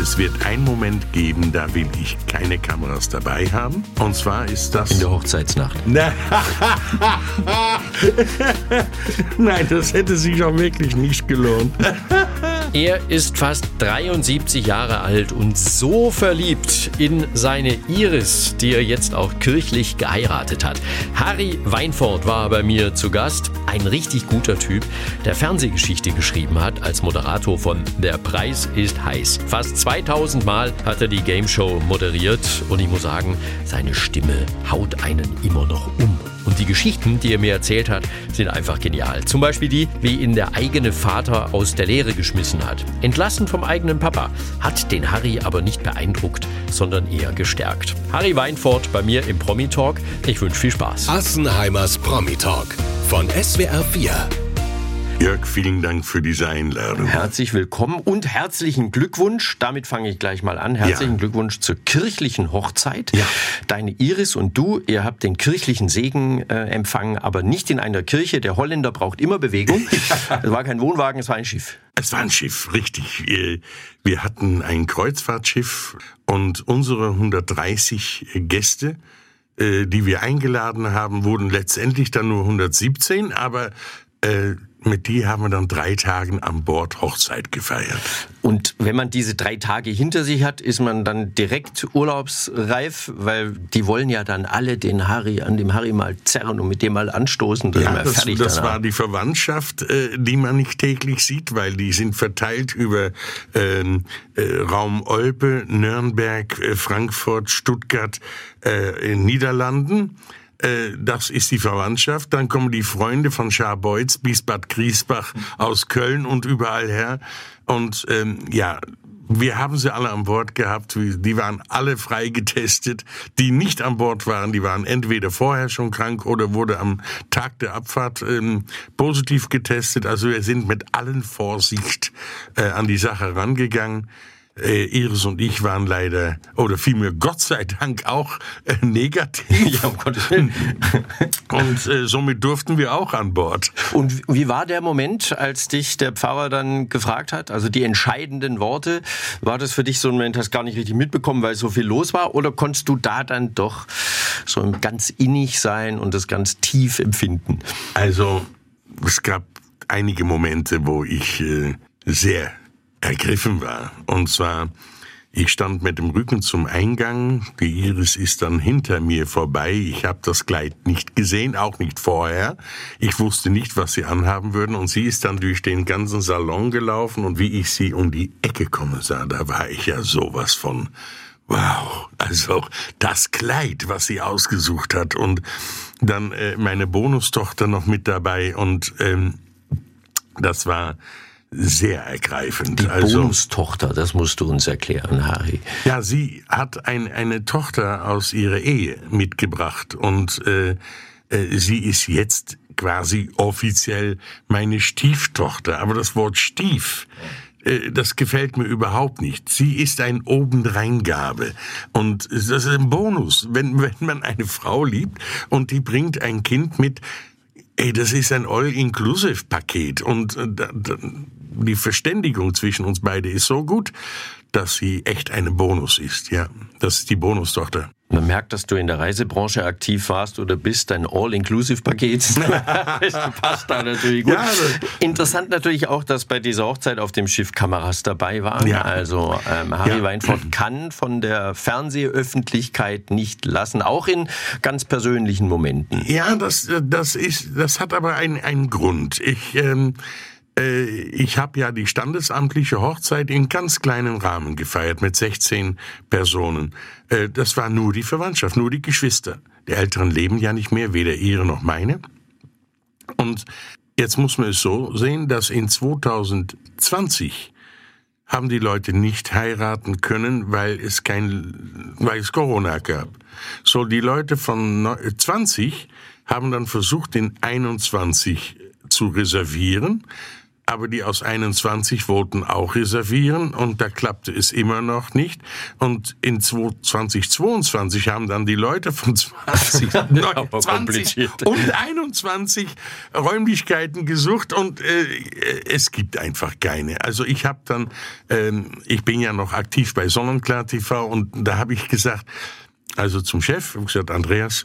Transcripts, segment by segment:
es wird einen Moment geben, da will ich keine Kameras dabei haben. Und zwar ist das... In der Hochzeitsnacht. Nein, das hätte sich auch wirklich nicht gelohnt. Er ist fast 73 Jahre alt und so verliebt in seine Iris, die er jetzt auch kirchlich geheiratet hat. Harry Weinfurt war bei mir zu Gast. Ein richtig guter Typ, der Fernsehgeschichte geschrieben hat als Moderator von Der Preis ist heiß. Fast 2000 Mal hat er die Game Show moderiert und ich muss sagen, seine Stimme haut einen immer noch um. Und die Geschichten, die er mir erzählt hat, sind einfach genial. Zum Beispiel die, wie ihn der eigene Vater aus der Lehre geschmissen hat. Entlassen vom eigenen Papa. Hat den Harry aber nicht beeindruckt, sondern eher gestärkt. Harry Weinfurt bei mir im Promi Talk. Ich wünsche viel Spaß. Assenheimers Promi Talk von SWR 4. Jörg, vielen Dank für diese Einladung. Herzlich willkommen und herzlichen Glückwunsch. Damit fange ich gleich mal an. Herzlichen ja. Glückwunsch zur kirchlichen Hochzeit. Ja. Deine Iris und du, ihr habt den kirchlichen Segen äh, empfangen, aber nicht in einer Kirche. Der Holländer braucht immer Bewegung. Es war kein Wohnwagen, es war ein Schiff. Es war ein Schiff, richtig. Wir hatten ein Kreuzfahrtschiff und unsere 130 Gäste äh, die wir eingeladen haben, wurden letztendlich dann nur 117, aber äh, mit die haben wir dann drei Tagen an Bord Hochzeit gefeiert. Und wenn man diese drei Tage hinter sich hat, ist man dann direkt urlaubsreif, weil die wollen ja dann alle den Harry an dem Harry mal zerren und mit dem mal anstoßen. Ja, das, das war die Verwandtschaft, äh, die man nicht täglich sieht, weil die sind verteilt über ähm, äh, Raum Olpe, Nürnberg, äh, Frankfurt, Stuttgart, äh, in Niederlanden. Äh, das ist die Verwandtschaft. Dann kommen die Freunde von Scharbeutz bis Bad Griesbach aus Köln und überall her. Und ähm, ja, wir haben sie alle an Bord gehabt. Die waren alle frei getestet. Die nicht an Bord waren, die waren entweder vorher schon krank oder wurde am Tag der Abfahrt ähm, positiv getestet. Also wir sind mit allen Vorsicht äh, an die Sache rangegangen. Äh, Iris und ich waren leider, oder vielmehr Gott sei Dank auch äh, negativ. Ja, um Gottes Willen. Und äh, somit durften wir auch an Bord. Und wie war der Moment, als dich der Pfarrer dann gefragt hat? Also die entscheidenden Worte. War das für dich so ein Moment, hast gar nicht richtig mitbekommen, weil so viel los war? Oder konntest du da dann doch so ganz innig sein und das ganz tief empfinden? Also, es gab einige Momente, wo ich äh, sehr ergriffen war. Und zwar, ich stand mit dem Rücken zum Eingang, die Iris ist dann hinter mir vorbei, ich habe das Kleid nicht gesehen, auch nicht vorher. Ich wusste nicht, was sie anhaben würden. Und sie ist dann durch den ganzen Salon gelaufen. Und wie ich sie um die Ecke kommen sah, da war ich ja sowas von Wow, also das Kleid, was sie ausgesucht hat. Und dann äh, meine Bonustochter noch mit dabei. Und ähm, das war sehr ergreifend. Die also, Bonustochter, das musst du uns erklären, Harry. Ja, sie hat ein, eine Tochter aus ihrer Ehe mitgebracht und äh, äh, sie ist jetzt quasi offiziell meine Stieftochter. Aber das Wort Stief, äh, das gefällt mir überhaupt nicht. Sie ist ein Obendreingabe. Und das ist ein Bonus, wenn, wenn man eine Frau liebt und die bringt ein Kind mit, ey, das ist ein All-Inclusive-Paket. Und äh, die Verständigung zwischen uns beide ist so gut, dass sie echt ein Bonus ist. Ja, das ist die Bonustochter. Man merkt, dass du in der Reisebranche aktiv warst oder bist, dein All-Inclusive-Paket passt da natürlich gut. Ja, Interessant natürlich auch, dass bei dieser Hochzeit auf dem Schiff Kameras dabei waren. Ja. Also ähm, Harry ja. Weinfurt kann von der Fernsehöffentlichkeit nicht lassen, auch in ganz persönlichen Momenten. Ja, das, das, ist, das hat aber einen, einen Grund. Ich... Ähm, äh, ich habe ja die standesamtliche Hochzeit in ganz kleinem Rahmen gefeiert mit 16 Personen. Äh, das war nur die Verwandtschaft, nur die Geschwister. Die Älteren leben ja nicht mehr, weder ihre noch meine. Und jetzt muss man es so sehen, dass in 2020 haben die Leute nicht heiraten können, weil es kein, weil es Corona gab. So, die Leute von 20 haben dann versucht, den 21 zu reservieren aber die aus 21 wollten auch reservieren und da klappte es immer noch nicht. Und in 2022 haben dann die Leute von 20, 20 und 21 Räumlichkeiten gesucht und äh, es gibt einfach keine. Also ich habe dann, ähm, ich bin ja noch aktiv bei Sonnenklar TV und da habe ich gesagt, also zum Chef, ich gesagt, Andreas,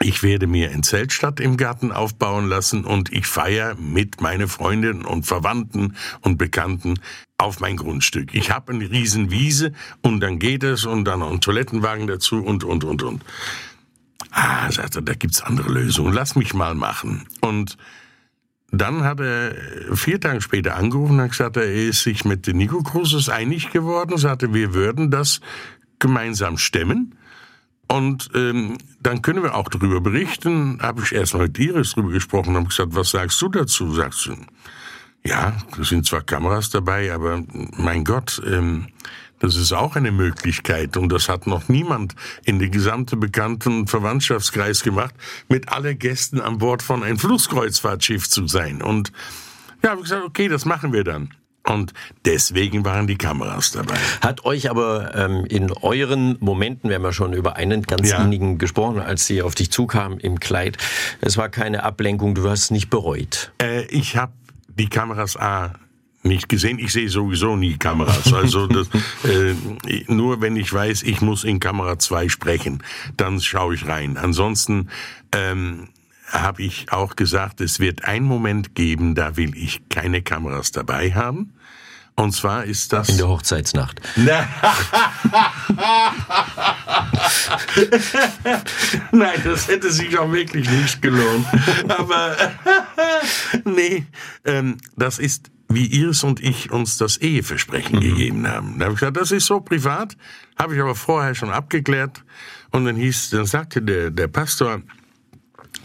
ich werde mir ein Zeltstadt im Garten aufbauen lassen und ich feiere mit meinen Freunden und Verwandten und Bekannten auf mein Grundstück. Ich habe eine riesen Wiese und dann geht es und dann noch ein Toilettenwagen dazu und, und, und, und. Ah, sagte er, da gibt's andere Lösungen. Lass mich mal machen. Und dann hat er vier Tage später angerufen und gesagt, er ist sich mit den Nico Cruises einig geworden, sagte, wir würden das gemeinsam stemmen. Und ähm, dann können wir auch darüber berichten. Habe ich erst mal mit Iris darüber gesprochen und habe gesagt, was sagst du dazu? Sagst du, ja, da sind zwar Kameras dabei, aber mein Gott, ähm, das ist auch eine Möglichkeit und das hat noch niemand in den gesamten bekannten Verwandtschaftskreis gemacht, mit alle Gästen an Bord von ein Flusskreuzfahrtschiff zu sein. Und ja, habe ich gesagt, okay, das machen wir dann. Und deswegen waren die Kameras dabei. Hat euch aber ähm, in euren Momenten, wir haben ja schon über einen ganz ja. wenigen gesprochen, als sie auf dich zukamen im Kleid, es war keine Ablenkung, du hast es nicht bereut. Äh, ich habe die Kameras A nicht gesehen. Ich sehe sowieso nie Kameras. Also das, äh, nur wenn ich weiß, ich muss in Kamera 2 sprechen, dann schaue ich rein. Ansonsten ähm, habe ich auch gesagt, es wird einen Moment geben, da will ich keine Kameras dabei haben. Und zwar ist das. In der Hochzeitsnacht. Nein, das hätte sich auch wirklich nicht gelohnt. Aber nee, ähm, das ist, wie Iris und ich uns das Eheversprechen mhm. gegeben haben. Da habe ich gesagt, das ist so privat, habe ich aber vorher schon abgeklärt. Und dann hieß, dann sagte der, der Pastor,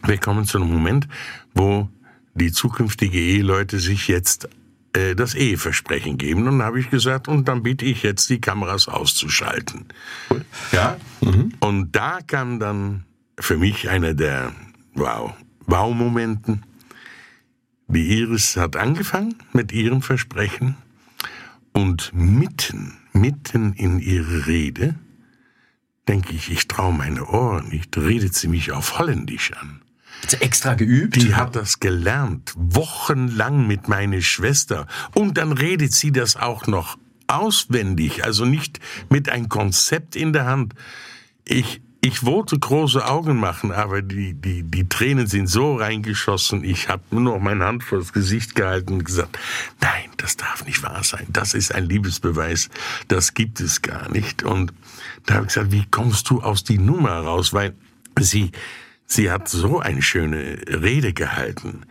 wir kommen zu einem Moment, wo die zukünftige Eheleute sich jetzt äh, das Eheversprechen geben. Und dann habe ich gesagt, und dann bitte ich jetzt, die Kameras auszuschalten. Ja? Mhm. Und da kam dann für mich einer der, wow, Wow-Momenten. Die Iris hat angefangen mit ihrem Versprechen und mitten, mitten in ihre Rede, denke ich, ich traue meine Ohren nicht, redet sie mich auf Holländisch an. Extra geübt? Die hat das gelernt, wochenlang mit meiner Schwester. Und dann redet sie das auch noch auswendig, also nicht mit ein Konzept in der Hand. Ich, ich wollte große Augen machen, aber die, die, die Tränen sind so reingeschossen. Ich habe nur noch meine Hand vor das Gesicht gehalten und gesagt, nein, das darf nicht wahr sein. Das ist ein Liebesbeweis. Das gibt es gar nicht. Und da habe ich gesagt, wie kommst du aus die Nummer raus? Weil sie, Sie hat so eine schöne Rede gehalten.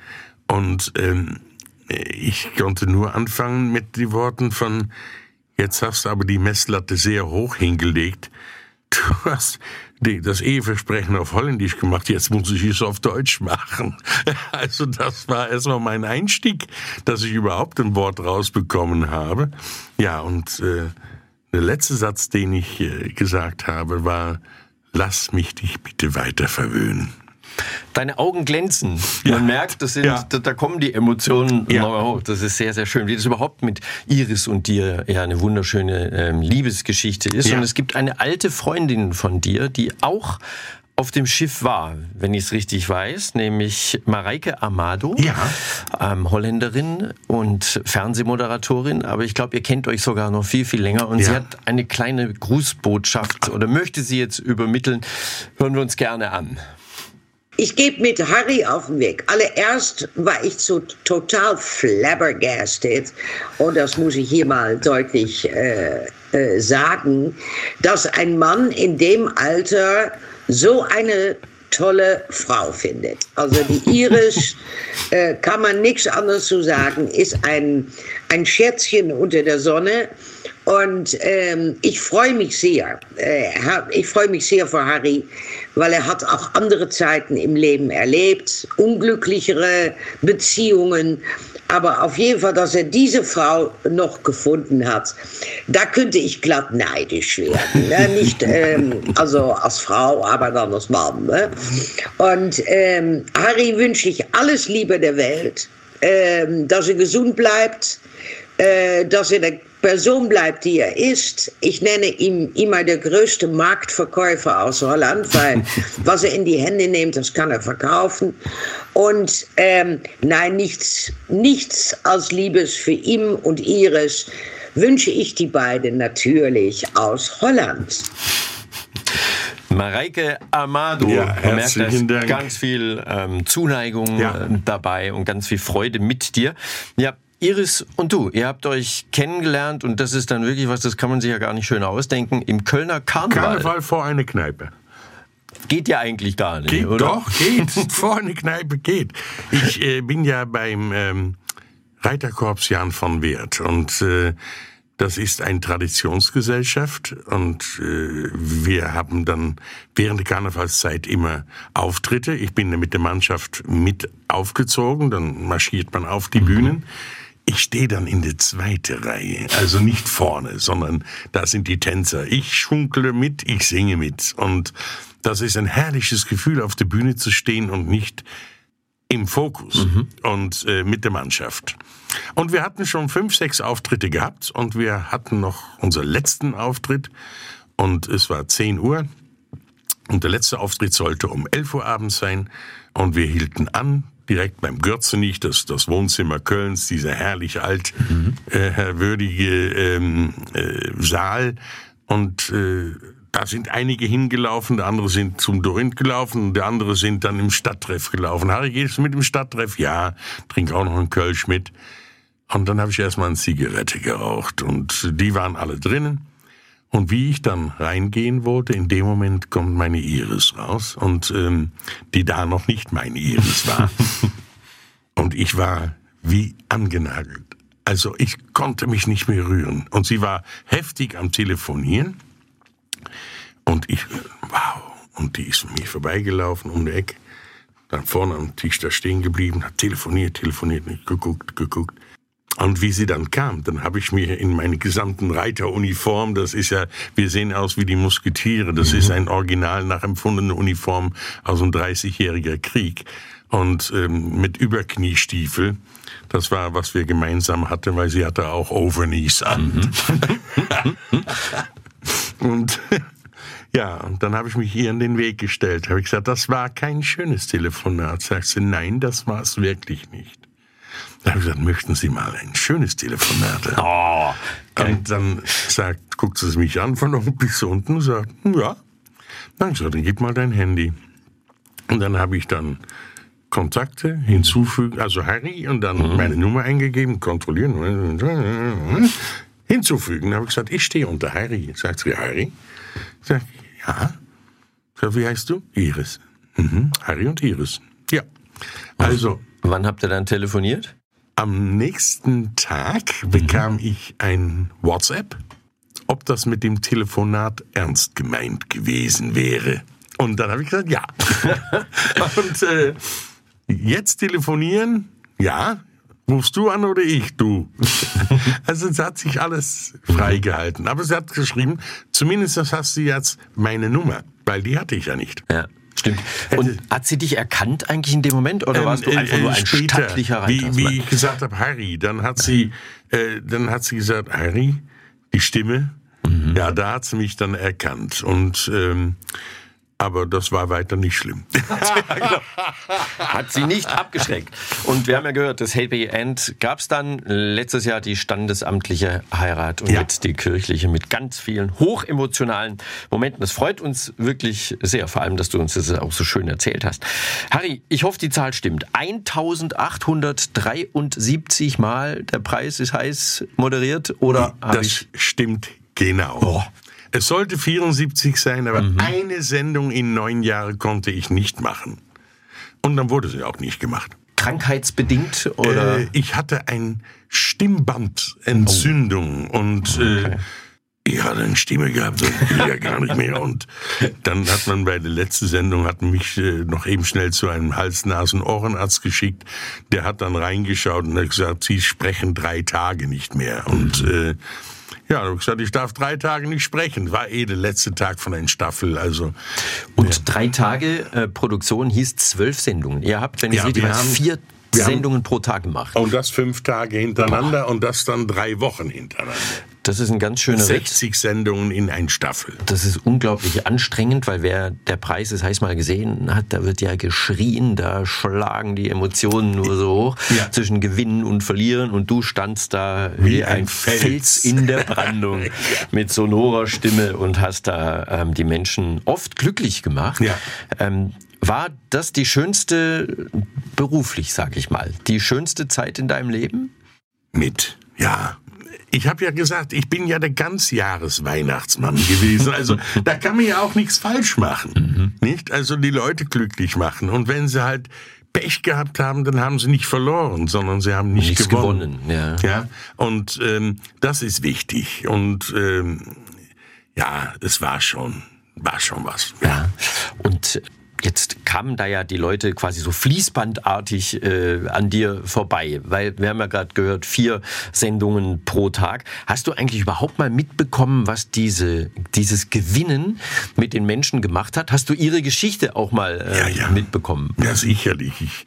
Und ähm, ich konnte nur anfangen mit den Worten von, jetzt hast du aber die Messlatte sehr hoch hingelegt. Du hast das Eheversprechen auf Holländisch gemacht, jetzt muss ich es auf Deutsch machen. Also das war erstmal mein Einstieg, dass ich überhaupt ein Wort rausbekommen habe. Ja, und äh, der letzte Satz, den ich äh, gesagt habe, war, lass mich dich bitte weiter verwöhnen. Deine Augen glänzen. Ja. Man merkt, das sind, ja. da, da, kommen die Emotionen ja. hoch. Das ist sehr, sehr schön. Wie das überhaupt mit Iris und dir ja eine wunderschöne ähm, Liebesgeschichte ist. Ja. Und es gibt eine alte Freundin von dir, die auch auf dem Schiff war, wenn ich es richtig weiß, nämlich Mareike Amado, ja. ähm, Holländerin und Fernsehmoderatorin, aber ich glaube, ihr kennt euch sogar noch viel, viel länger und ja. sie hat eine kleine Grußbotschaft oder möchte sie jetzt übermitteln. Hören wir uns gerne an. Ich gebe mit Harry auf den Weg. Allererst war ich so total flabbergasted, und das muss ich hier mal deutlich äh, äh, sagen, dass ein Mann in dem Alter so eine tolle Frau findet. Also die Iris, äh, kann man nichts anderes zu sagen, ist ein, ein Scherzchen unter der Sonne. Und ähm, ich freue mich sehr. Äh, ich freue mich sehr für Harry, weil er hat auch andere Zeiten im Leben erlebt, unglücklichere Beziehungen. Aber auf jeden Fall, dass er diese Frau noch gefunden hat, da könnte ich glatt neidisch werden. Ne? Nicht ähm, also als Frau, aber dann als Mann. Ne? Und ähm, Harry wünsche ich alles Liebe der Welt. äh, dass er gesund bleibt, äh, dass er der Person bleibt, die er ist. Ich nenne ihn immer der größte Marktverkäufer aus Holland, weil was er in die Hände nimmt, das kann er verkaufen. Und ähm, nein, nichts, nichts als Liebes für ihn und ihres wünsche ich die beiden natürlich aus Holland. Mareike Amado. Ja, Man merkt, da ist Dank. ganz viel ähm, Zuneigung Ja. äh, dabei und ganz viel Freude mit dir. Ja, Iris und du, ihr habt euch kennengelernt und das ist dann wirklich was, das kann man sich ja gar nicht schön ausdenken, im Kölner Karneval. Karneval vor eine Kneipe. Geht ja eigentlich gar nicht, Geht oder? doch, geht. Vor eine Kneipe geht. Ich äh, bin ja beim ähm, Reiterkorps Jan von Wert und äh, das ist eine Traditionsgesellschaft und äh, wir haben dann während der Karnevalszeit immer Auftritte. Ich bin mit der Mannschaft mit aufgezogen, dann marschiert man auf die Bühnen. Ich stehe dann in der zweiten Reihe, also nicht vorne, sondern da sind die Tänzer. Ich schunkle mit, ich singe mit. Und das ist ein herrliches Gefühl, auf der Bühne zu stehen und nicht im Fokus und äh, mit der Mannschaft. Und wir hatten schon fünf, sechs Auftritte gehabt und wir hatten noch unseren letzten Auftritt und es war 10 Uhr und der letzte Auftritt sollte um 11 Uhr abends sein und wir hielten an, direkt beim Gürzenich, das, das Wohnzimmer Kölns, dieser herrlich alt, äh, würdige ähm, äh, Saal und äh, da sind einige hingelaufen, der andere sind zum Dorint gelaufen, und der andere sind dann im Stadttreff gelaufen. Harry, gehst du mit im Stadttreff? Ja, trink auch noch einen Kölsch mit. Und dann habe ich erstmal eine Zigarette geraucht und die waren alle drinnen. Und wie ich dann reingehen wollte, in dem Moment kommt meine Iris raus und ähm, die da noch nicht meine Iris war. und ich war wie angenagelt. Also ich konnte mich nicht mehr rühren. Und sie war heftig am Telefonieren. Und ich, wow. Und die ist mir vorbeigelaufen um die Ecke. Dann vorne am Tisch da stehen geblieben, hat telefoniert, telefoniert, nicht geguckt, geguckt. Und wie sie dann kam, dann habe ich mir in meine gesamten Reiteruniform, das ist ja, wir sehen aus wie die Musketiere, das ist ein original nachempfundene Uniform aus einem 30-jähriger Krieg und ähm, mit Überkniestiefel. Das war, was wir gemeinsam hatten, weil sie hatte auch Overknees an. und ja, und dann habe ich mich ihr in den Weg gestellt. Habe ich gesagt, das war kein schönes Telefonat. Sagt sie, nein, das war es wirklich nicht. Da habe ich gesagt, möchten Sie mal ein schönes Telefonat? Oh, Und dann sagt, guckt sie mich an von oben bis unten und sagt, ja. Dann gesagt, dann gib mal dein Handy. Und dann habe ich dann Kontakte hinzufügen, also Harry, und dann meine Nummer eingegeben, kontrollieren, hinzufügen. Dann habe ich gesagt, ich stehe unter Harry. Sagt sie, Harry? Sag ich, ja. Sag, wie heißt du? Iris. Mhm. Harry und Iris. Ja. Also, wann habt ihr dann telefoniert? am nächsten Tag bekam ich ein WhatsApp, ob das mit dem Telefonat ernst gemeint gewesen wäre. Und dann habe ich gesagt, ja. Und äh, jetzt telefonieren, ja. Rufst du an oder ich? Du. Also es hat sich alles freigehalten. Aber sie hat geschrieben, zumindest das hast du jetzt meine Nummer, weil die hatte ich ja nicht. Ja. Stimmt. Und hat sie dich erkannt eigentlich in dem Moment oder warst du Ähm, einfach äh, nur ein später, stattlicher Reiter? Wie, wie ich gesagt habe, Harry, dann hat sie, äh, dann hat sie gesagt, Harry, die Stimme, Mhm. ja, da hat sie mich dann erkannt und ähm, aber das war weiter nicht schlimm. Hat sie nicht abgeschreckt. Und wir haben ja gehört, das Happy End gab es dann letztes Jahr die standesamtliche Heirat und Ja. jetzt die kirchliche mit ganz vielen hochemotionalen Momenten. Das freut uns wirklich sehr, vor allem, dass du uns das auch so schön erzählt hast. Harry, ich hoffe, die Zahl stimmt. 1873 Mal der Preis ist heiß moderiert oder das stimmt genau. Es sollte 74 sein, aber Mhm. eine Sendung in neun Jahren konnte ich nicht machen. Und dann wurde sie auch nicht gemacht. krankheitsbedingt oder Äh, ich hatte ein Stimmbandentzündung und äh, ich hatte eine Stimme gehabt, ging ja gar nicht mehr. Und dann hat man bei der letzten Sendung hat mich äh, noch eben schnell zu einem Hals-Nasen-Ohrenarzt geschickt. Der hat dann reingeschaut und hat gesagt, Sie sprechen drei Tage nicht mehr. Und äh, ja, hab ich gesagt, ich darf drei Tage nicht sprechen. War eh der letzte Tag von einer Staffel. Also Und drei Tage äh, Produktion hieß zwölf Sendungen. Ihr habt, wenn ich Ja, richtig wir weiß, haben- vier Wir Sendungen pro Tag gemacht. Und das fünf Tage hintereinander Boah. und das dann drei Wochen hintereinander. Das ist ein ganz schöner 60 Ritt. Sendungen in ein Staffel. Das ist unglaublich anstrengend, weil wer der Preis ist, heißt mal gesehen hat, da wird ja geschrien, da schlagen die Emotionen nur so hoch ja. zwischen Gewinnen und Verlieren und du standst da wie, wie ein, ein Fels. Fels. in der Brandung ja. mit sonorer Stimme und hast da ähm, die Menschen oft glücklich gemacht. Ja. Ähm, war das die schönste, beruflich sag ich mal, die schönste Zeit in deinem Leben? Mit, ja, ich habe ja gesagt, ich bin ja der Ganzjahresweihnachtsmann gewesen. Also da kann man ja auch nichts falsch machen. Mhm. Nicht? Also die Leute glücklich machen. Und wenn sie halt Pech gehabt haben, dann haben sie nicht verloren, sondern sie haben nicht Nichts gewonnen. gewonnen ja. ja. Und ähm, das ist wichtig. Und ähm, ja, es war schon, war schon was. Ja. ja. Und Jetzt kamen da ja die Leute quasi so fließbandartig äh, an dir vorbei, weil wir haben ja gerade gehört, vier Sendungen pro Tag. Hast du eigentlich überhaupt mal mitbekommen, was diese, dieses Gewinnen mit den Menschen gemacht hat? Hast du ihre Geschichte auch mal äh, ja, ja. mitbekommen? Ja, sicherlich. Ich,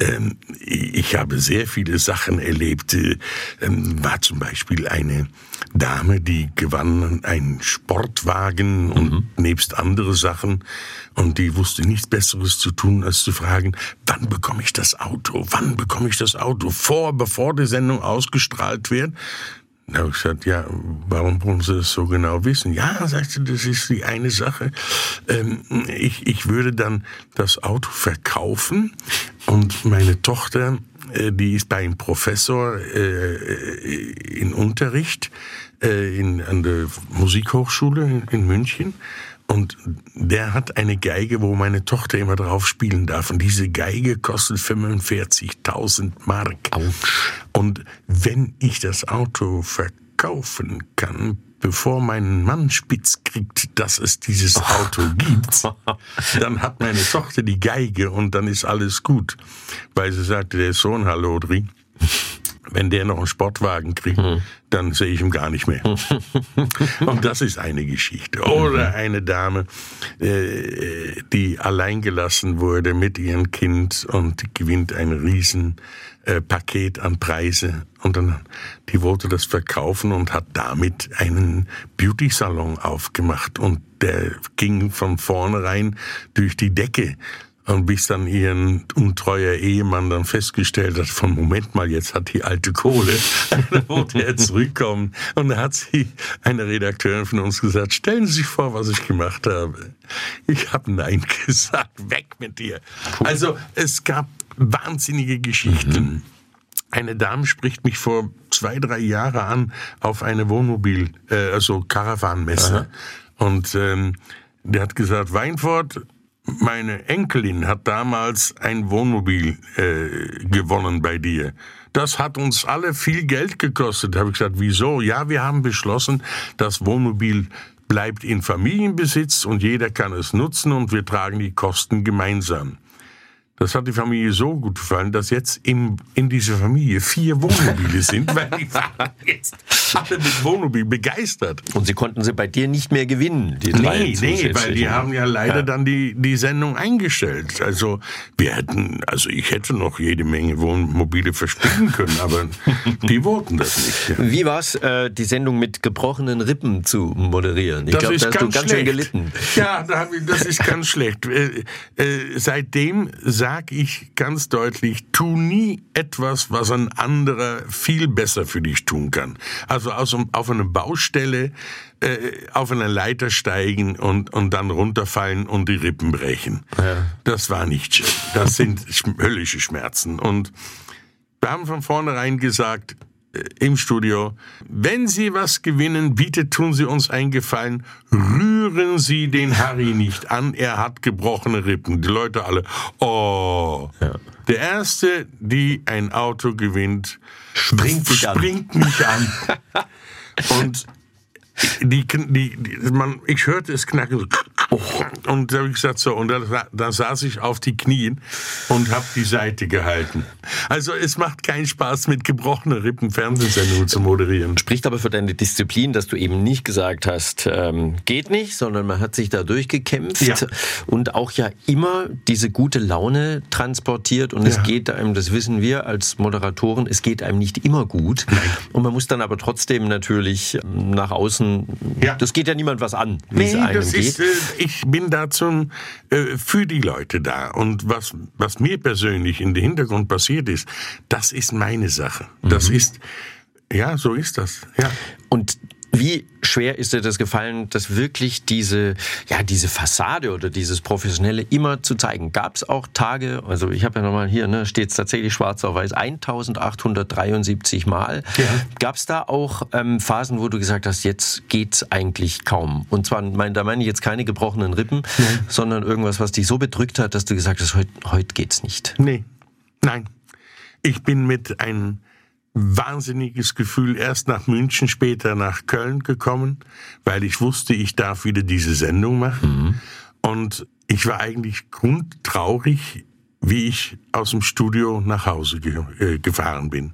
ähm, ich habe sehr viele Sachen erlebt. Ähm, war zum Beispiel eine Dame, die gewann einen Sportwagen und mhm. nebst andere Sachen und die wusste nichts Besseres zu tun, als zu fragen, wann bekomme ich das Auto? Wann bekomme ich das Auto? Vor, bevor die Sendung ausgestrahlt wird. Da habe ich gesagt, ja, warum wollen Sie das so genau wissen? Ja, sagte, das ist die eine Sache. Ähm, ich, ich würde dann das Auto verkaufen und meine Tochter, äh, die ist bei einem Professor äh, in Unterricht äh, in, an der Musikhochschule in, in München. Und der hat eine Geige, wo meine Tochter immer drauf spielen darf. Und diese Geige kostet 45.000 Mark. Autsch. Und wenn ich das Auto verkaufen kann, bevor mein Mann spitz kriegt, dass es dieses Auto gibt, dann hat meine Tochter die Geige und dann ist alles gut. Weil sie sagte, der Sohn, hallo Dri, wenn der noch einen Sportwagen kriegt, hm. dann sehe ich ihn gar nicht mehr. Und das ist eine Geschichte. Oder eine Dame, äh, die alleingelassen wurde mit ihrem Kind und gewinnt ein riesen äh, Paket an Preise und dann die wollte das verkaufen und hat damit einen Beauty Salon aufgemacht und der ging von vornherein durch die Decke und bis dann ihren untreuer Ehemann dann festgestellt hat, von Moment mal, jetzt hat die alte Kohle, dann wollte er zurückkommen. Und da hat sie, eine Redakteurin von uns gesagt, stellen Sie sich vor, was ich gemacht habe. Ich habe Nein gesagt, weg mit dir. Also es gab wahnsinnige Geschichten. Mhm. Eine Dame spricht mich vor zwei, drei Jahren an auf eine Wohnmobil, äh, also Caravanmesse. Und ähm, der hat gesagt, Weinfurt, meine Enkelin hat damals ein Wohnmobil äh, gewonnen bei dir. Das hat uns alle viel Geld gekostet. Habe ich gesagt, wieso? Ja, wir haben beschlossen, das Wohnmobil bleibt in Familienbesitz und jeder kann es nutzen und wir tragen die Kosten gemeinsam. Das hat die Familie so gut gefallen, dass jetzt in, in dieser Familie vier Wohnmobile sind, weil die waren jetzt alle mit Wohnmobil begeistert. Und sie konnten sie bei dir nicht mehr gewinnen, die drei Nee, nee, weil die haben ja leider ja. dann die, die Sendung eingestellt. Also wir hätten, also ich hätte noch jede Menge Wohnmobile verspielen können, aber die wollten das nicht. Ja. Wie war es, äh, die Sendung mit gebrochenen Rippen zu moderieren? Ich glaube, da hast du ganz schlecht. schön gelitten. Ja, das ist ganz schlecht. Äh, äh, seitdem sage ich ganz deutlich, tu nie etwas, was ein anderer viel besser für dich tun kann. Also aus, auf eine Baustelle äh, auf eine Leiter steigen und, und dann runterfallen und die Rippen brechen. Ja. Das war nicht schön. Das sind höllische Schmerzen. Und wir haben von vornherein gesagt, im Studio, wenn Sie was gewinnen, bitte tun Sie uns einen Gefallen, rühren Sie den Harry nicht an, er hat gebrochene Rippen. Die Leute alle, oh. Ja. Der Erste, die ein Auto gewinnt, springt, springt mich an. Und die, die, die, man, ich hörte es knacken. So. Oh. Und da habe ich gesagt, so, und da, da saß ich auf die Knien und habe die Seite gehalten. Also es macht keinen Spaß, mit gebrochenen Rippen Fernsehsendungen zu moderieren. Spricht aber für deine Disziplin, dass du eben nicht gesagt hast, ähm, geht nicht, sondern man hat sich da durchgekämpft ja. und auch ja immer diese gute Laune transportiert. Und ja. es geht einem, das wissen wir als Moderatoren, es geht einem nicht immer gut. Nein. Und man muss dann aber trotzdem natürlich nach außen, ja. das geht ja niemand was an, wie nee, es einem geht. Ist, äh, ich bin da zum, äh, für die Leute da. Und was, was mir persönlich in den Hintergrund passiert ist, das ist meine Sache. Das mhm. ist, ja, so ist das. Ja. Und wie schwer ist dir das gefallen, das wirklich diese, ja, diese Fassade oder dieses Professionelle immer zu zeigen? Gab es auch Tage, also ich habe ja nochmal hier, ne, steht es tatsächlich schwarz auf weiß, 1873 Mal. Ja. Gab es da auch ähm, Phasen, wo du gesagt hast, jetzt geht's eigentlich kaum? Und zwar, mein, da meine ich jetzt keine gebrochenen Rippen, Nein. sondern irgendwas, was dich so bedrückt hat, dass du gesagt hast, heute heut geht's nicht. Nee, nein. Ich bin mit einem wahnsinniges Gefühl erst nach München, später nach Köln gekommen, weil ich wusste, ich darf wieder diese Sendung machen. Mhm. Und ich war eigentlich grundtraurig, wie ich aus dem Studio nach Hause ge äh, gefahren bin.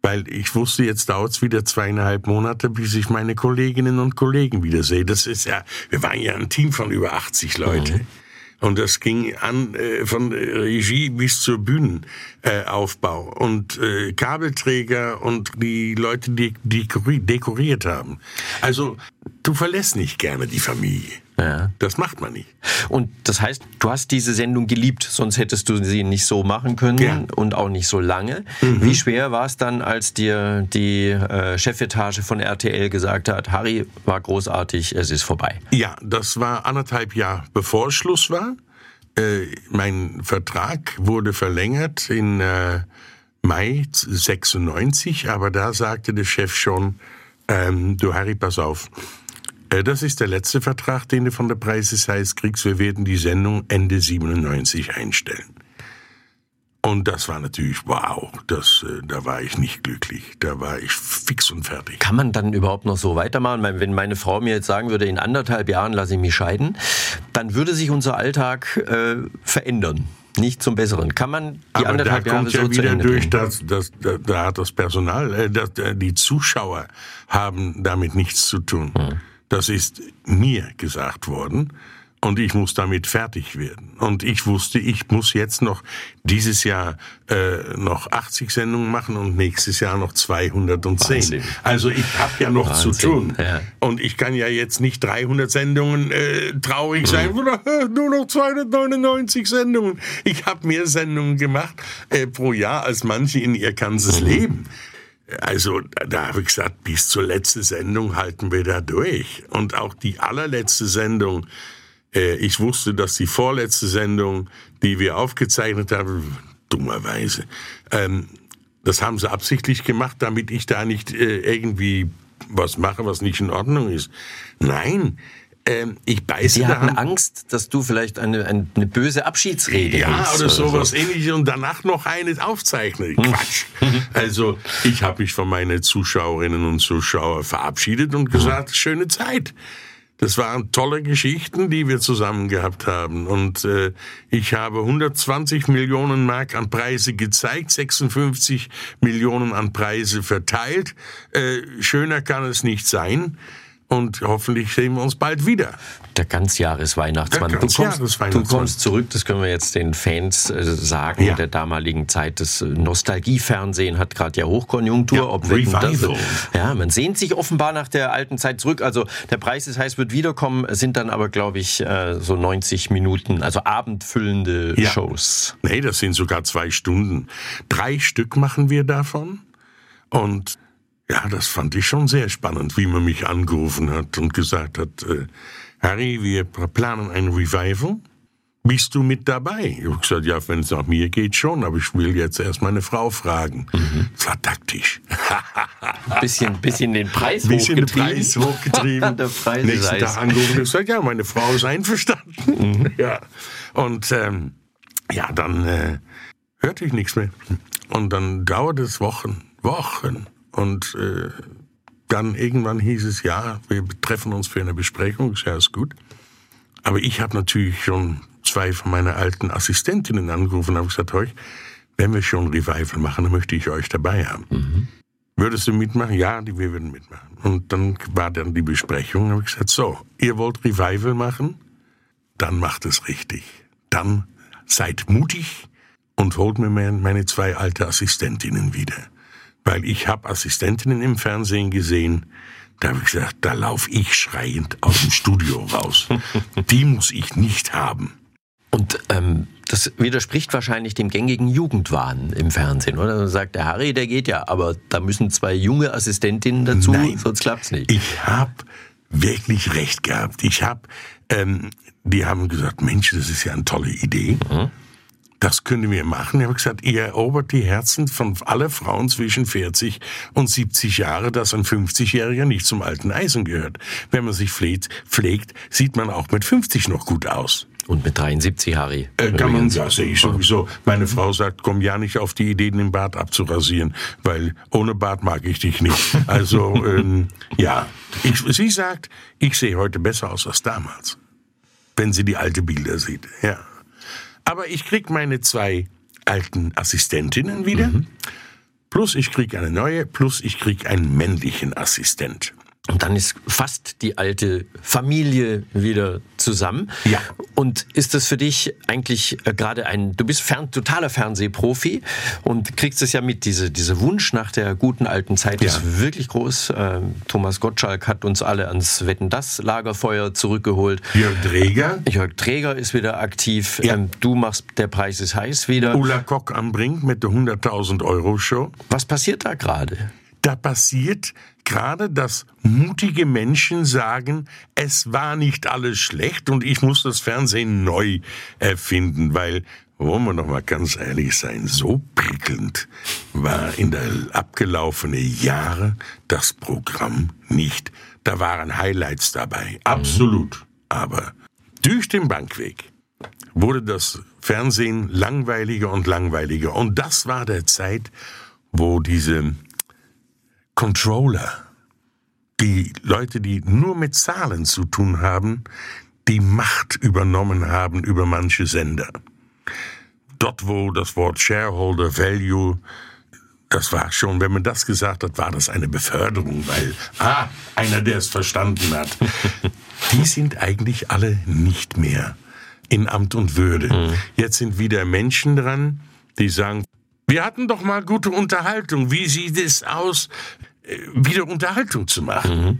Weil ich wusste, jetzt dauert es wieder zweieinhalb Monate, bis ich meine Kolleginnen und Kollegen wiedersehe. Das ist ja, wir waren ja ein Team von über 80 Leute. Mhm. Und das ging an äh, von Regie bis zur Bühnenaufbau äh, und äh, Kabelträger und die Leute, die, die dekoriert haben. Also du verlässt nicht gerne die Familie. Ja. Das macht man nicht. Und das heißt, du hast diese Sendung geliebt, sonst hättest du sie nicht so machen können ja. und auch nicht so lange. Mhm. Wie schwer war es dann, als dir die äh, Chefetage von RTL gesagt hat, Harry war großartig, es ist vorbei? Ja, das war anderthalb Jahre bevor Schluss war. Äh, mein Vertrag wurde verlängert in äh, Mai 96, aber da sagte der Chef schon, ähm, du Harry, pass auf, das ist der letzte Vertrag, den du von der Preises heißt kriegst. Wir werden die Sendung Ende 97 einstellen. Und das war natürlich wow, das, äh, da war ich nicht glücklich, da war ich fix und fertig. Kann man dann überhaupt noch so weitermachen? Wenn meine Frau mir jetzt sagen würde, in anderthalb Jahren lasse ich mich scheiden, dann würde sich unser Alltag äh, verändern. Nicht zum Besseren. Kann man die Aber anderthalb Jahre kommt ja so wieder zu Ende durch, dass, dass, da, da hat das Personal, äh, das, die Zuschauer haben damit nichts zu tun. Hm. Das ist mir gesagt worden und ich muss damit fertig werden. Und ich wusste, ich muss jetzt noch dieses Jahr äh, noch 80 Sendungen machen und nächstes Jahr noch 210. Wahnsinn. Also ich habe ja noch Wahnsinn. zu tun. Ja. Und ich kann ja jetzt nicht 300 Sendungen äh, traurig sein, mhm. nur noch 299 Sendungen. Ich habe mehr Sendungen gemacht äh, pro Jahr als manche in ihr ganzes mhm. Leben. Also da habe ich gesagt, bis zur letzten Sendung halten wir da durch. Und auch die allerletzte Sendung, äh, ich wusste, dass die vorletzte Sendung, die wir aufgezeichnet haben, dummerweise, ähm, das haben sie absichtlich gemacht, damit ich da nicht äh, irgendwie was mache, was nicht in Ordnung ist. Nein, ähm, ich beiße Sie hatten Angst, dass du vielleicht eine, eine, eine böse Abschiedsrede Ja, oder, oder sowas so. ähnliches und danach noch eine aufzeichnen. Hm. Quatsch. also ich habe mich von meinen Zuschauerinnen und Zuschauern verabschiedet und gesagt, hm. schöne Zeit. Das waren tolle Geschichten, die wir zusammen gehabt haben. Und äh, ich habe 120 Millionen Mark an Preise gezeigt, 56 Millionen an Preise verteilt. Äh, schöner kann es nicht sein und hoffentlich sehen wir uns bald wieder. Der Ganzjahresweihnachtsmann. Der Ganzjahresweihnachtsmann. Du, kommst, du kommst zurück, das können wir jetzt den Fans äh, sagen, ja. der damaligen Zeit. Das Nostalgiefernsehen hat gerade ja Hochkonjunktur. Ja, ob Revival. ja, man sehnt sich offenbar nach der alten Zeit zurück. Also der Preis ist heiß, wird wiederkommen, sind dann aber, glaube ich, äh, so 90 Minuten, also abendfüllende ja. Shows. Nee, das sind sogar zwei Stunden. Drei Stück machen wir davon. Und ja, das fand ich schon sehr spannend, wie man mich angerufen hat und gesagt hat, äh, Harry, wir planen ein Revival. Bist du mit dabei? Ich habe gesagt, ja, wenn es nach mir geht, schon, aber ich will jetzt erst meine Frau fragen. Mhm. Das war taktisch. bisschen, bisschen den Preis bisschen hochgetrieben. Den Preis hochgetrieben. Der Preis Nächsten Tag angerufen und gesagt, ja, meine Frau ist einverstanden. Mhm. Ja. Und ähm, ja, dann äh, hörte ich nichts mehr. Und dann dauerte es Wochen, Wochen. Und äh, dann irgendwann hieß es, ja, wir treffen uns für eine Besprechung, ist ja alles gut. Aber ich habe natürlich schon zwei von meiner alten Assistentinnen angerufen und habe gesagt, euch, wenn wir schon Revival machen, dann möchte ich euch dabei haben. Mhm. Würdest du mitmachen? Ja, die, wir würden mitmachen. Und dann war dann die Besprechung, habe ich gesagt, so, ihr wollt Revival machen? Dann macht es richtig. Dann seid mutig und holt mir meine zwei alte Assistentinnen wieder. Weil ich habe Assistentinnen im Fernsehen gesehen, da habe ich gesagt, da laufe ich schreiend aus dem Studio raus. Die muss ich nicht haben. Und ähm, das widerspricht wahrscheinlich dem gängigen Jugendwahn im Fernsehen, oder? Man sagt, der Harry, der geht ja, aber da müssen zwei junge Assistentinnen dazu, Nein, sonst klappt's nicht. Ich habe wirklich recht gehabt. Ich habe, ähm, die haben gesagt, Mensch, das ist ja eine tolle Idee. Mhm das können wir machen. Ich habe gesagt, ihr erobert die Herzen von aller Frauen zwischen 40 und 70 Jahre, dass ein 50-Jähriger nicht zum alten Eisen gehört. Wenn man sich pflegt, pflegt, sieht man auch mit 50 noch gut aus. Und mit 73, Harry. Äh, kann man, ja, sehe ich sowieso. Meine Frau sagt, komm ja nicht auf die Idee, den Bart abzurasieren, weil ohne Bart mag ich dich nicht. Also, ähm, ja. Ich, sie sagt, ich sehe heute besser aus als damals. Wenn sie die alte Bilder sieht, ja. Aber ich krieg meine zwei alten Assistentinnen wieder. Mhm. Plus ich krieg eine neue, plus ich krieg einen männlichen Assistent. Und dann ist fast die alte Familie wieder zusammen. Ja. Und ist das für dich eigentlich äh, gerade ein, du bist fern, totaler Fernsehprofi und kriegst es ja mit, diese, dieser Wunsch nach der guten alten Zeit ja. ist wirklich groß. Ähm, Thomas Gottschalk hat uns alle ans Wetten das Lagerfeuer zurückgeholt. Jörg Träger. Jörg Träger ist wieder aktiv. Ja. Ähm, du machst Der Preis ist heiß wieder. Ulla Kock am Brink mit der 100.000 Euro Show. Was passiert da gerade? Da passiert gerade, dass mutige Menschen sagen, es war nicht alles schlecht und ich muss das Fernsehen neu erfinden, weil wollen wir noch mal ganz ehrlich sein, so prickelnd war in der abgelaufenen Jahre das Programm nicht. Da waren Highlights dabei, absolut. Aber durch den Bankweg wurde das Fernsehen langweiliger und langweiliger. Und das war der Zeit, wo diese Controller, die Leute, die nur mit Zahlen zu tun haben, die Macht übernommen haben über manche Sender. Dort, wo das Wort Shareholder Value, das war schon, wenn man das gesagt hat, war das eine Beförderung, weil, ah, einer, der es verstanden hat. Die sind eigentlich alle nicht mehr in Amt und Würde. Mhm. Jetzt sind wieder Menschen dran, die sagen, wir hatten doch mal gute Unterhaltung. Wie sieht es aus, äh, wieder Unterhaltung zu machen? Mhm.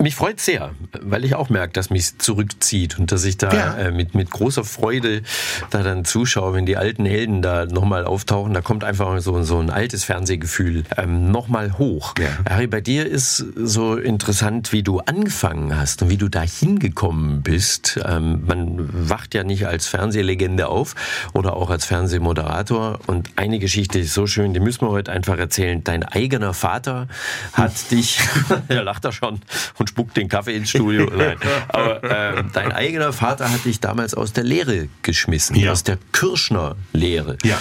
Mich freut sehr, weil ich auch merke, dass mich zurückzieht und dass ich da ja. äh, mit, mit großer Freude da dann zuschaue, wenn die alten Helden da nochmal auftauchen. Da kommt einfach so, so ein altes Fernsehgefühl ähm, nochmal hoch. Ja. Harry, bei dir ist so interessant, wie du angefangen hast und wie du da hingekommen bist. Ähm, man wacht ja nicht als Fernsehlegende auf oder auch als Fernsehmoderator. Und eine Geschichte ist so schön, die müssen wir heute einfach erzählen. Dein eigener Vater hat dich, er lacht da schon, und und spuckt den Kaffee ins Studio. Nein. Aber äh, dein eigener Vater hat dich damals aus der Lehre geschmissen, ja. aus der Kirschner-Lehre. Ja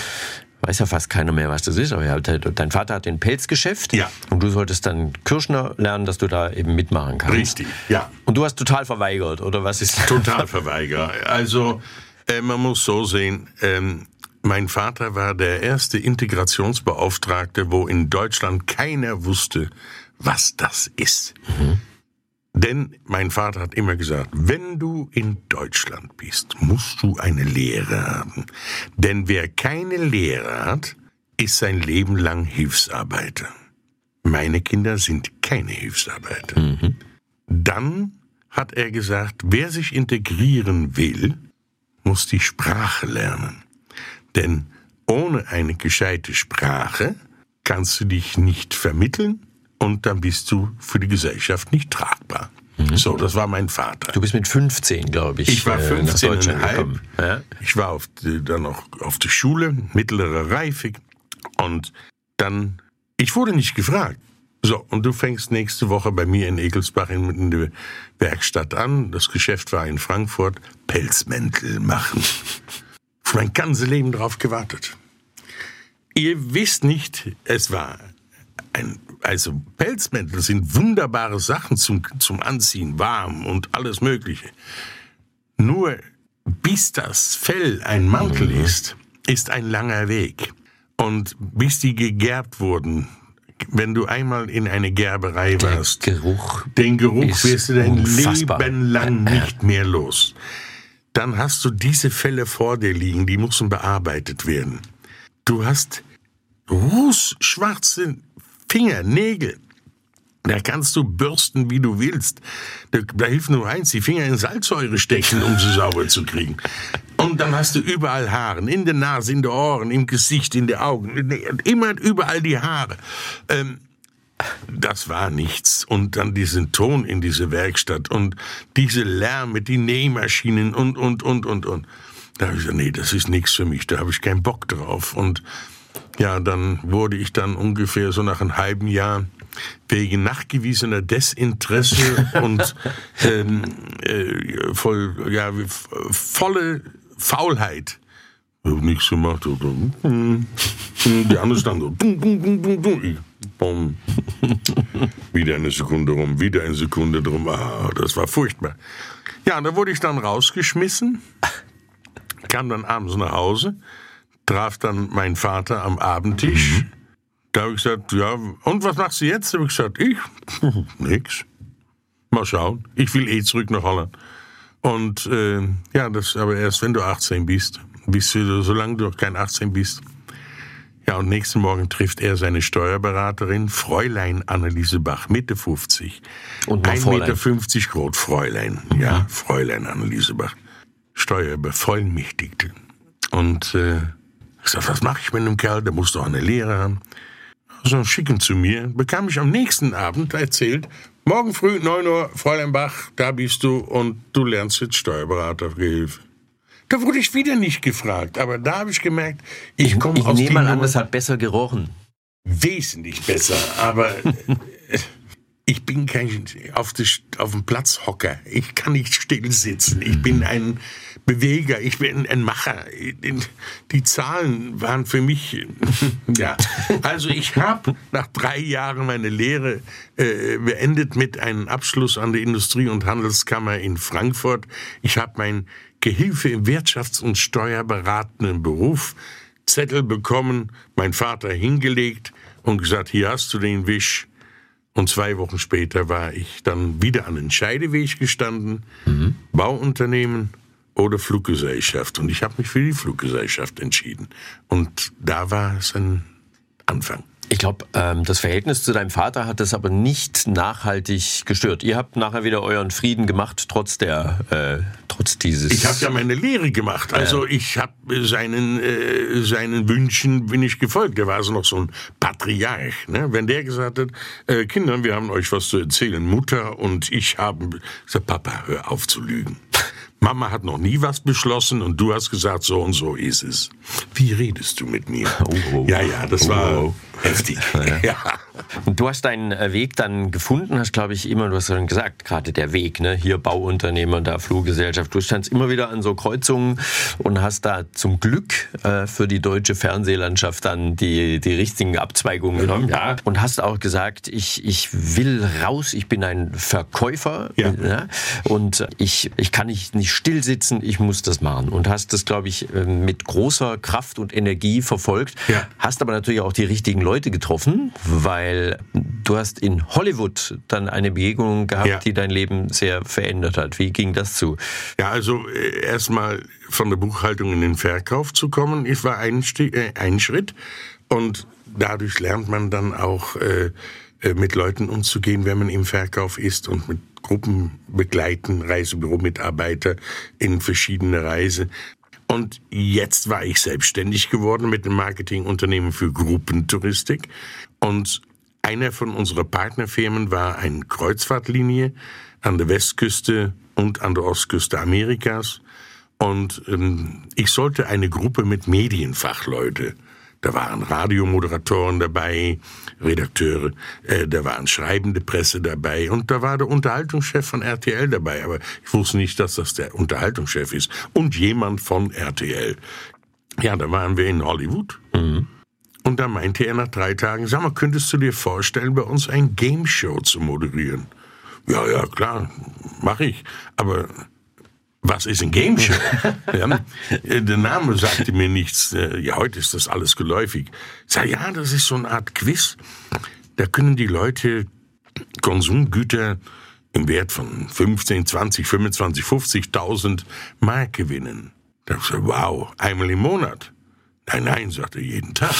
weiß ja fast keiner mehr, was das ist, aber dein Vater hat ein Pelzgeschäft ja. und du solltest dann Kirschner lernen, dass du da eben mitmachen kannst. Richtig, ja. Und du hast total verweigert, oder was ist? Total verweigert. Also, äh, man muss so sehen, ähm, mein Vater war der erste Integrationsbeauftragte, wo in Deutschland keiner wusste, was das ist. Mhm. Denn mein Vater hat immer gesagt, wenn du in Deutschland bist, musst du eine Lehre haben. Denn wer keine Lehre hat, ist sein Leben lang Hilfsarbeiter. Meine Kinder sind keine Hilfsarbeiter. Mhm. Dann hat er gesagt, wer sich integrieren will, muss die Sprache lernen. Denn ohne eine gescheite Sprache kannst du dich nicht vermitteln und dann bist du für die Gesellschaft nicht tragbar. Mhm. So, das war mein Vater. Du bist mit 15, glaube ich. Ich war 15 äh, ja? Ich war auf die, dann noch auf der Schule, mittlere Reife. Und dann, ich wurde nicht gefragt. So, und du fängst nächste Woche bei mir in Egelsbach in, in der Werkstatt an. Das Geschäft war in Frankfurt. Pelzmäntel machen. Ich mein ganzes Leben drauf gewartet. Ihr wisst nicht, es war ein, also Pelzmäntel sind wunderbare Sachen zum, zum Anziehen, warm und alles Mögliche. Nur bis das Fell ein Mantel ist, ist ein langer Weg. Und bis die gegerbt wurden, wenn du einmal in eine Gerberei warst, Geruch. den Geruch wirst du dein unfassbar. Leben lang nicht mehr los. Dann hast du diese Fälle vor dir liegen, die müssen bearbeitet werden. Du hast rußschwarze Finger, Nägel. Da kannst du bürsten, wie du willst. Da, da hilft nur eins, die Finger in Salzsäure stecken, um sie sauber zu kriegen. Und dann hast du überall Haare, in der Nase, in den Ohren, im Gesicht, in den Augen, immer überall die Haare. Ähm, das war nichts. Und dann diesen Ton in diese Werkstatt und diese Lärm mit den Nähmaschinen und, und, und, und, und. Da habe ich gesagt, nee, das ist nichts für mich, da habe ich keinen Bock drauf. Und ja, dann wurde ich dann ungefähr so nach einem halben Jahr wegen nachgewiesener Desinteresse und ähm, äh, voll, ja, volle Faulheit hab nichts gemacht. Hm, die andere stand so. Ich. Wieder eine Sekunde rum, wieder eine Sekunde drum. Ah, das war furchtbar. Ja, da wurde ich dann rausgeschmissen, kam dann abends nach Hause, traf dann meinen Vater am Abendtisch. Da habe ich gesagt, ja, und was machst du jetzt? Da habe ich gesagt, ich? Nix. Mal schauen. Ich will eh zurück nach Holland. Und äh, ja, das aber erst, wenn du 18 bist. Bist du, solange du noch kein 18 bist. Ja, und nächsten Morgen trifft er seine Steuerberaterin, Fräulein Anneliese Bach, Mitte 50. Und noch 1,50 Fräulein. Meter 50 groß, Fräulein. Ja, Fräulein Anneliese Bach. Steuerbevollmächtigte. Und äh, ich sag, was mache ich mit dem Kerl? Der muss doch eine Lehre haben. So, schicken zu mir. Bekam ich am nächsten Abend erzählt, morgen früh 9 Uhr, Fräulein Bach, da bist du und du lernst jetzt Steuerberatergehilfe. Da wurde ich wieder nicht gefragt, aber da habe ich gemerkt, ich komme Ich aus nehme die mal an, das hat besser gerochen. wesentlich besser, aber ich bin kein auf, die, auf dem Platzhocker. Ich kann nicht still sitzen. Ich bin ein Beweger. Ich bin ein Macher. Die Zahlen waren für mich, ja. Also ich habe nach drei Jahren meine Lehre äh, beendet mit einem Abschluss an der Industrie- und Handelskammer in Frankfurt. Ich habe mein Gehilfe im Wirtschafts- und Steuerberatenden Beruf Zettel bekommen, mein Vater hingelegt und gesagt, hier hast du den Wisch. Und zwei Wochen später war ich dann wieder an den Scheideweg gestanden, Bauunternehmen oder Fluggesellschaft. Und ich habe mich für die Fluggesellschaft entschieden. Und da war es ein Anfang. Ich glaube, ähm, das Verhältnis zu deinem Vater hat das aber nicht nachhaltig gestört. Ihr habt nachher wieder euren Frieden gemacht, trotz der, äh, trotz dieses. Ich habe ja meine Lehre gemacht. Also ich habe seinen, äh, seinen Wünschen bin ich gefolgt. Der war also noch so ein Patriarch. Ne? Wenn der gesagt hat, äh, Kinder, wir haben euch was zu erzählen. Mutter und ich haben gesagt, Papa, hör auf zu lügen. Mama hat noch nie was beschlossen und du hast gesagt, so und so ist es. Wie redest du mit mir? oh. Ja, ja, das war Oh. Heftig. Ja. Du hast deinen äh, Weg dann gefunden, hast, glaube ich, immer, du hast dann gesagt, gerade der Weg, ne? hier Bauunternehmer, da Fluggesellschaft. Du standst immer wieder an so Kreuzungen und hast da zum Glück äh, für die deutsche Fernsehlandschaft dann die, die richtigen Abzweigungen genommen. Ja. Und hast auch gesagt, ich, ich will raus, ich bin ein Verkäufer Ja. ne? und ich, ich kann nicht, nicht still sitzen, ich muss das machen. Und hast das, glaube ich, äh, mit großer Kraft und Energie verfolgt. Ja. Hast aber natürlich auch die richtigen Leute getroffen, weil du hast in Hollywood dann eine Begegnung gehabt, Ja. die dein Leben sehr verändert hat. Wie ging das zu? Ja, also äh, erstmal von der Buchhaltung in den Verkauf zu kommen, ist war ein, äh, ein Schritt. Und dadurch lernt man dann auch äh, äh, mit Leuten umzugehen, wenn man im Verkauf ist und mit Gruppen begleiten, Reisebüro-Mitarbeiter in verschiedene Reise. Und jetzt war ich selbstständig geworden mit dem Marketingunternehmen für Gruppentouristik. Und einer von unseren Partnerfirmen war eine Kreuzfahrtlinie an der Westküste und an der Ostküste Amerikas. Und ähm, ich sollte eine Gruppe mit Medienfachleute. Da waren Radiomoderatoren dabei, Redakteure, äh, da waren schreibende Presse dabei und da war der Unterhaltungschef von RTL dabei. Aber ich wusste nicht, dass das der Unterhaltungschef ist. Und jemand von RTL. Ja, da waren wir in Hollywood. Und da meinte er nach drei Tagen, sag mal, könntest du dir vorstellen, bei uns ein Game Show zu moderieren? Ja, ja, klar, mache ich. Aber was ist ein Game Show? ja, der Name sagte mir nichts. Äh, ja, heute ist das alles geläufig. Ich sage, ja, das ist so eine Art Quiz. Da können die Leute Konsumgüter im Wert von 15, 20, 25, 50.000 Mark gewinnen. Da ich so, wow, einmal im Monat. Nein, nein, sagte er, jeden Tag.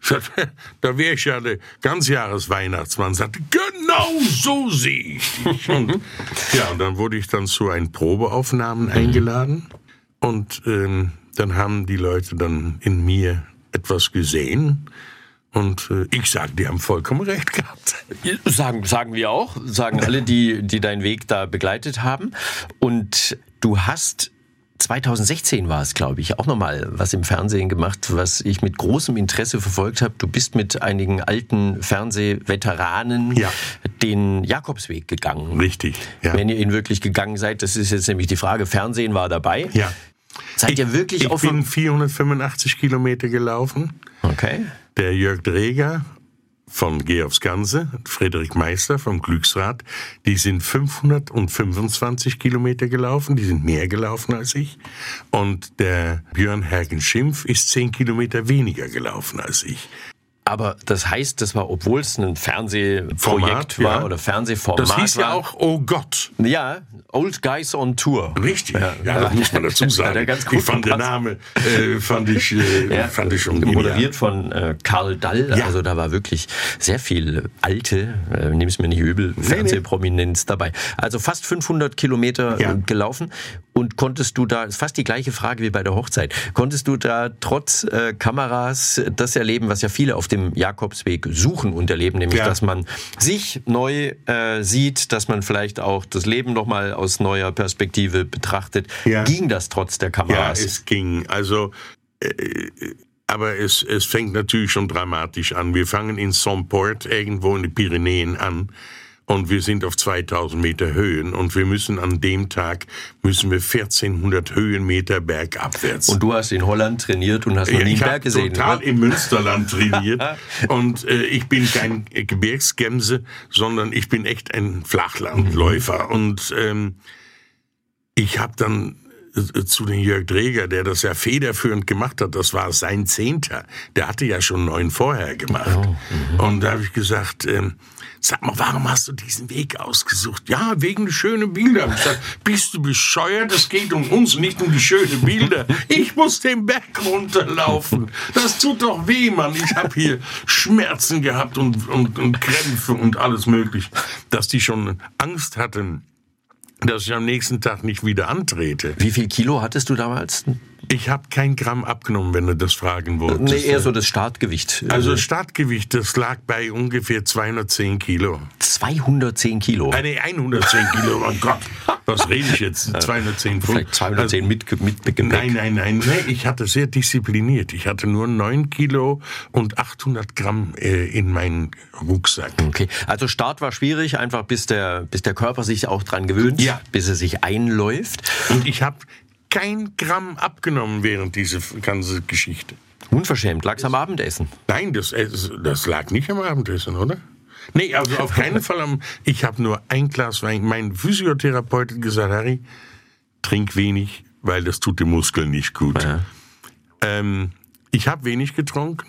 Da wäre ich ja der Ganzjahresweihnachtsmann. Sagte, genau so sehe ich dich. Und, ja, und dann wurde ich dann zu einen Probeaufnahmen mhm. eingeladen. Und ähm, dann haben die Leute dann in mir etwas gesehen. Und äh, ich sage, die haben vollkommen recht gehabt. Sagen, sagen wir auch, sagen alle, die, die deinen Weg da begleitet haben. Und du hast 2016 war es, glaube ich, auch nochmal was im Fernsehen gemacht, was ich mit großem Interesse verfolgt habe. Du bist mit einigen alten Fernsehveteranen ja. den Jakobsweg gegangen. Richtig. Ja. Wenn ihr ihn wirklich gegangen seid, das ist jetzt nämlich die Frage. Fernsehen war dabei. Ja. Seid ihr wirklich ich, auf Ich bin 485 Kilometer gelaufen. Okay. Der Jörg Dreger von Geh aufs Ganze, Friedrich Meister vom Glücksrad, die sind 525 Kilometer gelaufen, die sind mehr gelaufen als ich. Und der Björn Hergen Schimpf ist 10 Kilometer weniger gelaufen als ich. Aber das heißt, das war, obwohl es ein Fernsehprojekt Format, war ja. oder Fernsehformat. Das hieß war, ja auch Oh Gott. Ja, Old Guys on Tour. Richtig, ja, ja das muss man dazu sagen. ich fand der Name, äh, fand ich, äh, ja, fand ich schon Moderiert von äh, Karl Dall, ja. also da war wirklich sehr viel alte, äh, nimm es mir nicht übel, nee, Fernsehprominenz nee. dabei. Also fast 500 Kilometer ja. gelaufen und konntest du da, ist fast die gleiche Frage wie bei der Hochzeit, konntest du da trotz äh, Kameras das erleben, was ja viele auf dem Jakobsweg suchen und erleben, nämlich ja. dass man sich neu äh, sieht, dass man vielleicht auch das Leben nochmal aus neuer Perspektive betrachtet. Ja. Ging das trotz der Kameras? Ja, es ging. Also äh, aber es, es fängt natürlich schon dramatisch an. Wir fangen in Somport irgendwo in den Pyrenäen an und wir sind auf 2000 Meter Höhen und wir müssen an dem Tag müssen wir 1400 Höhenmeter bergabwärts. Und du hast in Holland trainiert und hast noch nie einen Berg gesehen. Ich total oder? im Münsterland trainiert und äh, ich bin kein Gebirgsgemse, sondern ich bin echt ein Flachlandläufer und ähm, ich habe dann zu den Jörg Dreger, der das ja federführend gemacht hat, das war sein Zehnter. Der hatte ja schon neun vorher gemacht. Oh, mhm. und da habe ich gesagt, ähm, Sag mal, warum hast du diesen Weg ausgesucht? Ja, wegen schönen Bilder. Ich sag, bist du bescheuert? Es geht um uns, nicht um die schönen Bilder. Ich muss den Berg runterlaufen. Das tut doch weh, Mann. Ich habe hier Schmerzen gehabt und, und, und Krämpfe und alles mögliche, dass die schon Angst hatten, dass ich am nächsten Tag nicht wieder antrete. Wie viel Kilo hattest du damals? Ich habe kein Gramm abgenommen, wenn du das fragen wolltest. Nee, eher so das Startgewicht. Also Startgewicht, das lag bei ungefähr 210 Kilo. 210 Kilo? Ah, nee, 110 Kilo, oh Gott. Was rede ich jetzt? 210 Pfund. Vielleicht 210 also, mit, mit Gepäck. Nein, nein, nein, nein. Ich hatte sehr diszipliniert. Ich hatte nur 9 Kilo und 800 Gramm äh, in meinen Rucksack. Okay, also Start war schwierig, einfach bis der, bis der Körper sich auch dran gewöhnt, ja. bis er sich einläuft. Und ich habe kein Gramm abgenommen während dieser ganzen Geschichte. Unverschämt. Lag's am Abendessen? Nein, das, das lag nicht am Abendessen, oder? Nee, also auf keinen Fall am. Ich habe nur ein Glas Wein. Mein Physiotherapeut hat gesagt, Harry, trink wenig, weil das tut den Muskeln nicht gut. Ja. Ähm, ich habe wenig getrunken,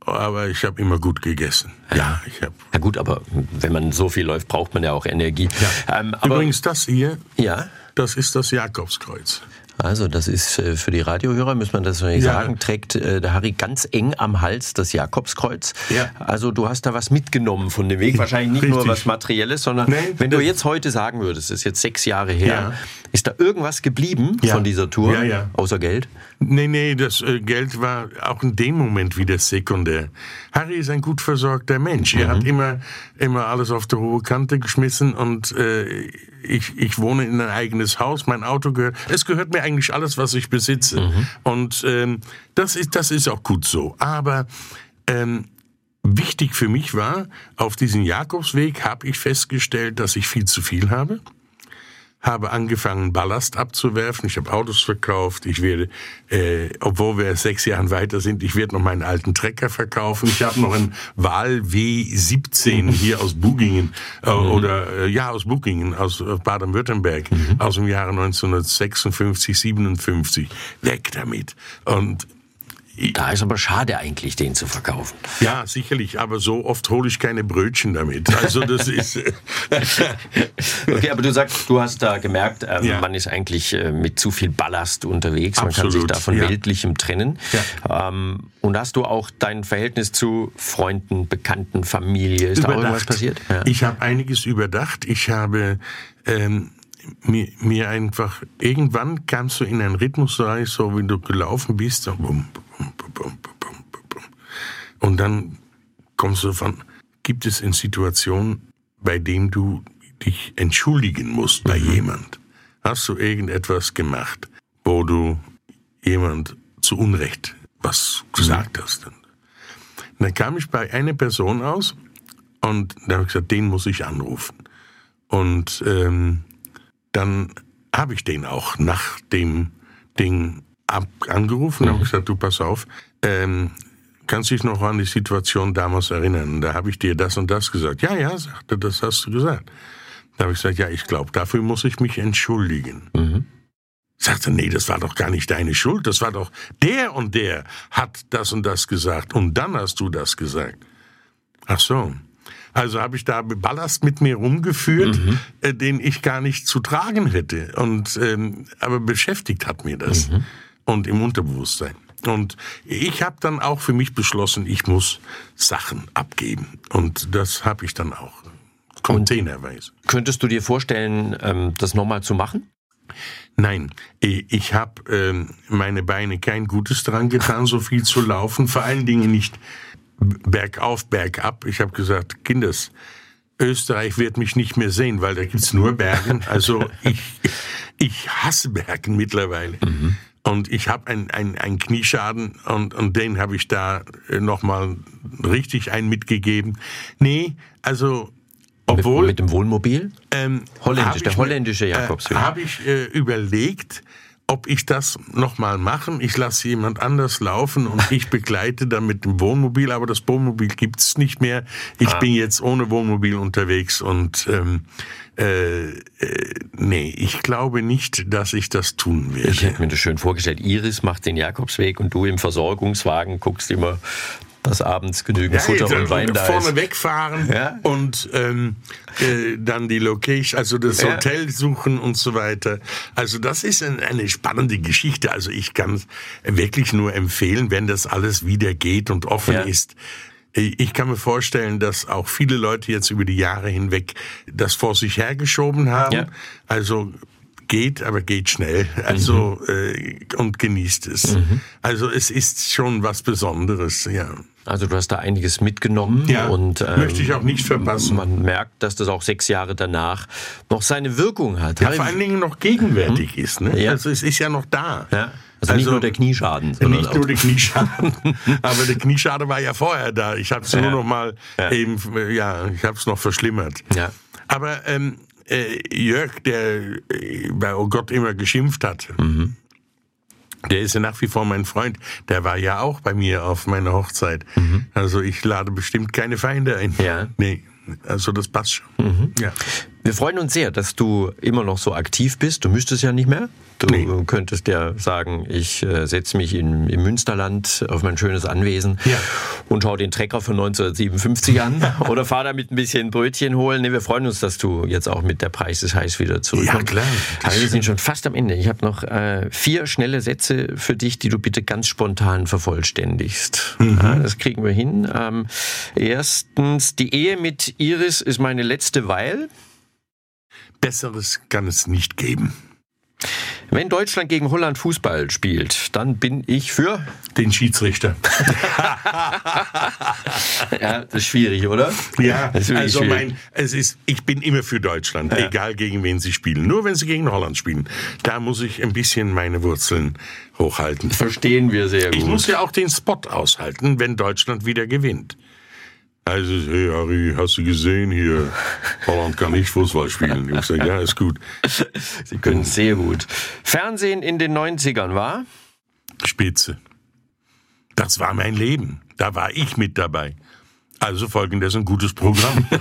aber ich habe immer gut gegessen. Ja, ja ich habe. Ja gut, aber wenn man so viel läuft, braucht man ja auch Energie. Ja. Ähm, Übrigens das hier. Ja. Das ist das Jakobskreuz. Also das ist äh, für die Radiohörer, muss man das nicht ja. sagen, trägt äh, der Harry ganz eng am Hals das Jakobskreuz. Ja. Also du hast da was mitgenommen von dem Weg. Wahrscheinlich nicht Richtig. nur was Materielles, sondern nee, wenn du jetzt heute sagen würdest, das ist jetzt sechs Jahre her, ja. ist da irgendwas geblieben von dieser Tour, außer Geld? Nee, nee, das äh, Geld war auch in dem Moment wieder sekundär. Harry ist ein gut versorgter Mensch. Mhm. Er hat immer, immer alles auf die hohe Kante geschmissen und äh, ich, ich wohne in ein eigenes Haus, mein Auto gehört, es gehört mir eigentlich alles, was ich besitze. Mhm. Und ähm, das, ist, das ist auch gut so. Aber ähm, wichtig für mich war, auf diesem Jakobsweg habe ich festgestellt, dass ich viel zu viel habe habe angefangen, Ballast abzuwerfen. Ich habe Autos verkauft. Ich werde, äh, obwohl wir sechs Jahren weiter sind, ich werde noch meinen alten Trecker verkaufen. Ich habe noch einen Wahl W17 hier aus Bugingen äh, mhm. oder äh, ja aus Bugingen aus Baden-Württemberg mhm. aus dem Jahre 1956, 57. Weg damit. Und da ist aber schade eigentlich, den zu verkaufen. Ja, sicherlich, aber so oft hole ich keine Brötchen damit. Also das ist. okay, aber du sagst, du hast da gemerkt, ähm, ja. man ist eigentlich äh, mit zu viel Ballast unterwegs. Man Absolut, kann sich da von ja. Weltlichem trennen. Ja. Ähm, und hast du auch dein Verhältnis zu Freunden, Bekannten, Familie? Ist überdacht. da irgendwas passiert? Ich habe einiges überdacht. Ich habe ähm, mir, mir einfach, irgendwann kamst du in einen Rhythmus rein, so wie du gelaufen bist, bum, und dann kommst du von, gibt es in Situationen, bei denen du dich entschuldigen musst bei mhm. jemand? Hast du irgendetwas gemacht, wo du jemand zu Unrecht was gesagt mhm. hast? Und dann kam ich bei einer Person aus und da habe ich gesagt, den muss ich anrufen. Und ähm, dann habe ich den auch nach dem Ding angerufen und mhm. habe gesagt, du pass auf, ähm, kannst dich noch an die Situation damals erinnern? Da habe ich dir das und das gesagt. Ja, ja, sagte, das hast du gesagt. Da habe ich gesagt, ja, ich glaube, dafür muss ich mich entschuldigen. Mhm. Sagte, nee, das war doch gar nicht deine Schuld, das war doch der und der hat das und das gesagt und dann hast du das gesagt. Ach so. Also habe ich da Ballast mit mir rumgeführt, mhm. äh, den ich gar nicht zu tragen hätte. Und ähm, aber beschäftigt hat mir das. Mhm und im Unterbewusstsein. Und ich habe dann auch für mich beschlossen, ich muss Sachen abgeben. Und das habe ich dann auch. Containerweise. Könntest du dir vorstellen, ähm, das nochmal zu machen? Nein, ich habe ähm, meine Beine kein Gutes dran getan, so viel zu laufen. Vor allen Dingen nicht bergauf, bergab. Ich habe gesagt, Kinders, Österreich wird mich nicht mehr sehen, weil da gibt's nur Bergen. Also ich, ich hasse Bergen mittlerweile. Mhm. Und ich habe einen ein Knieschaden und, und den habe ich da äh, nochmal richtig einen mitgegeben. Nee, also obwohl... Mit, mit dem Wohnmobil? Ähm, Holländisch, der holländische Jakobsweg. Äh, habe ich äh, überlegt, ob ich das nochmal machen. Ich lasse jemand anders laufen und ich begleite dann mit dem Wohnmobil, aber das Wohnmobil gibt's nicht mehr. Ich ah. bin jetzt ohne Wohnmobil unterwegs und ähm, äh, äh, nee, ich glaube nicht, dass ich das tun werde. Ich hätte mir das schön vorgestellt. Iris macht den Jakobsweg und du im Versorgungswagen guckst immer, dass abends genügend ja, Futter und Wein da vorne ist. wegfahren ja? und ähm, äh, dann die Location, also das ja. Hotel suchen und so weiter. Also das ist ein, eine spannende Geschichte. Also ich kann wirklich nur empfehlen, wenn das alles wieder geht und offen ist ich kann mir vorstellen, dass auch viele Leute jetzt über die Jahre hinweg das vor sich hergeschoben haben. Ja. Also geht, aber geht schnell. Also mhm. äh, und genießt es. Mhm. Also es ist schon was Besonderes, ja. Also du hast da einiges mitgenommen ja, und ähm, möchte ich auch nicht verpassen. Man merkt, dass das auch sechs Jahre danach noch seine Wirkung hat. Ja, vor allen Dingen noch gegenwärtig mhm. ist. Ne? Ja. Also es ist ja noch da. Ja. Also, also, nicht nur der Knieschaden. Nicht nur der Knieschaden. aber der Knieschaden war ja vorher da. Ich habe es ja. nur noch mal ja. eben, ja, ich habe es noch verschlimmert. Ja. Aber ähm, äh, Jörg, der äh, bei Oh Gott immer geschimpft hat, mhm. der ist ja nach wie vor mein Freund. Der war ja auch bei mir auf meiner Hochzeit. Mhm. Also ich lade bestimmt keine Feinde ein. Ja. Nee. Also das passt schon. Mhm. Ja. Wir freuen uns sehr, dass du immer noch so aktiv bist. Du müsstest ja nicht mehr. Du nee. könntest ja sagen, ich äh, setze mich in, im Münsterland auf mein schönes Anwesen ja. und schaue den Trecker von 1957 an oder fahr damit ein bisschen Brötchen holen. Nee, wir freuen uns, dass du jetzt auch mit der Preis des Heiß wieder zurückkommst. Ja, klar. Aber wir sind schon fast am Ende. Ich habe noch äh, vier schnelle Sätze für dich, die du bitte ganz spontan vervollständigst. Mhm. Ja, das kriegen wir hin. Ähm, erstens, die Ehe mit Iris ist meine letzte Weil. Besseres kann es nicht geben. Wenn Deutschland gegen Holland Fußball spielt, dann bin ich für den Schiedsrichter. ja, das ist schwierig, oder? Ja, also schwierig. mein, es ist, ich bin immer für Deutschland, ja. egal gegen wen sie spielen. Nur wenn sie gegen Holland spielen, da muss ich ein bisschen meine Wurzeln hochhalten. Verstehen wir sehr gut. Ich muss ja auch den Spot aushalten, wenn Deutschland wieder gewinnt. Also, hey Harry, hast du gesehen hier? Holland kann nicht Fußball spielen. Ich sage, ja, ist gut. Sie können sehr gut. Fernsehen in den 90ern war? Spitze. Das war mein Leben. Da war ich mit dabei. Also folgendes ein gutes Programm.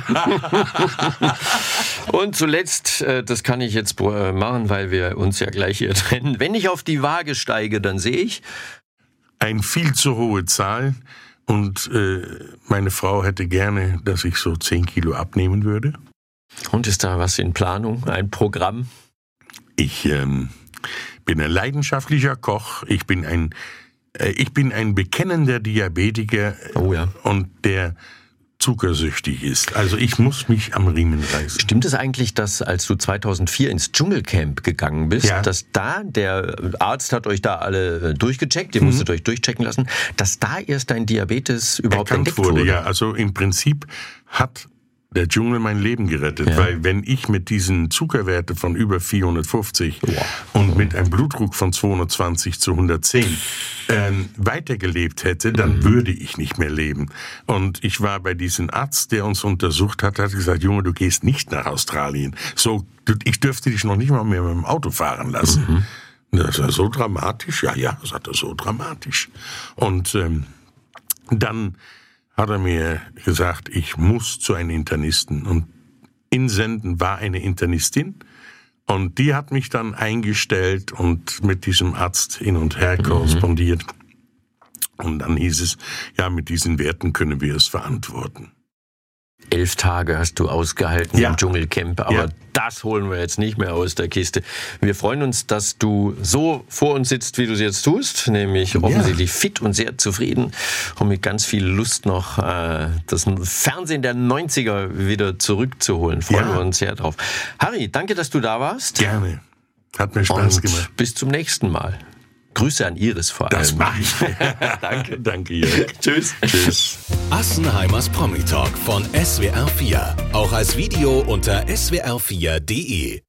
Und zuletzt, äh, das kann ich jetzt äh, machen, weil wir uns ja gleich hier trennen. Wenn ich auf die Waage steige, dann sehe ich. Ein viel zu hohe Zahl. Und äh, meine Frau hätte gerne, dass ich so 10 Kilo abnehmen würde. Und ist da was in Planung? Ein Programm? Ich ähm, bin ein leidenschaftlicher Koch. Ich bin ein, äh, ich bin ein bekennender Diabetiker. Oh ja. Und der zuckersüchtig ist. Also ich muss mich am Riemen reißen. Stimmt es eigentlich, dass als du 2004 ins Dschungelcamp gegangen bist, ja. dass da, der Arzt hat euch da alle äh, durchgecheckt, ihr mhm. musstet euch durchchecken lassen, dass da erst dein Diabetes überhaupt Erkannt entdeckt wurde? wurde? Ja, also im Prinzip hat der Dschungel mein Leben gerettet, ja. weil wenn ich mit diesen Zuckerwerten von über 450 wow. und mit einem Blutdruck von 220 zu 110 äh, weitergelebt hätte, dann mhm. würde ich nicht mehr leben. Und ich war bei diesem Arzt, der uns untersucht hat, hat gesagt, Junge, du gehst nicht nach Australien. So, ich dürfte dich noch nicht mal mehr mit dem Auto fahren lassen. Mhm. Das war so dramatisch. Ja, ja, das hat er so dramatisch. Und ähm, dann hat er mir gesagt, ich muss zu einem Internisten. Und in Senden war eine Internistin. Und die hat mich dann eingestellt und mit diesem Arzt hin und her mhm. korrespondiert. Und dann hieß es, ja, mit diesen Werten können wir es verantworten. Elf Tage hast du ausgehalten ja. im Dschungelcamp, aber ja. das holen wir jetzt nicht mehr aus der Kiste. Wir freuen uns, dass du so vor uns sitzt, wie du es jetzt tust, nämlich ja. offensichtlich fit und sehr zufrieden und mit ganz viel Lust noch äh, das Fernsehen der 90er wieder zurückzuholen. Freuen wir uns sehr drauf. Harry, danke, dass du da warst. Gerne. Hat mir Spaß und gemacht. Bis zum nächsten Mal. Grüße an Iris vor allem. Das mache ich. Danke. Danke, Jörg. Tschüss. Tschüss. Assenheimers Promi Talk von SWR4. Auch als Video unter swr4.de.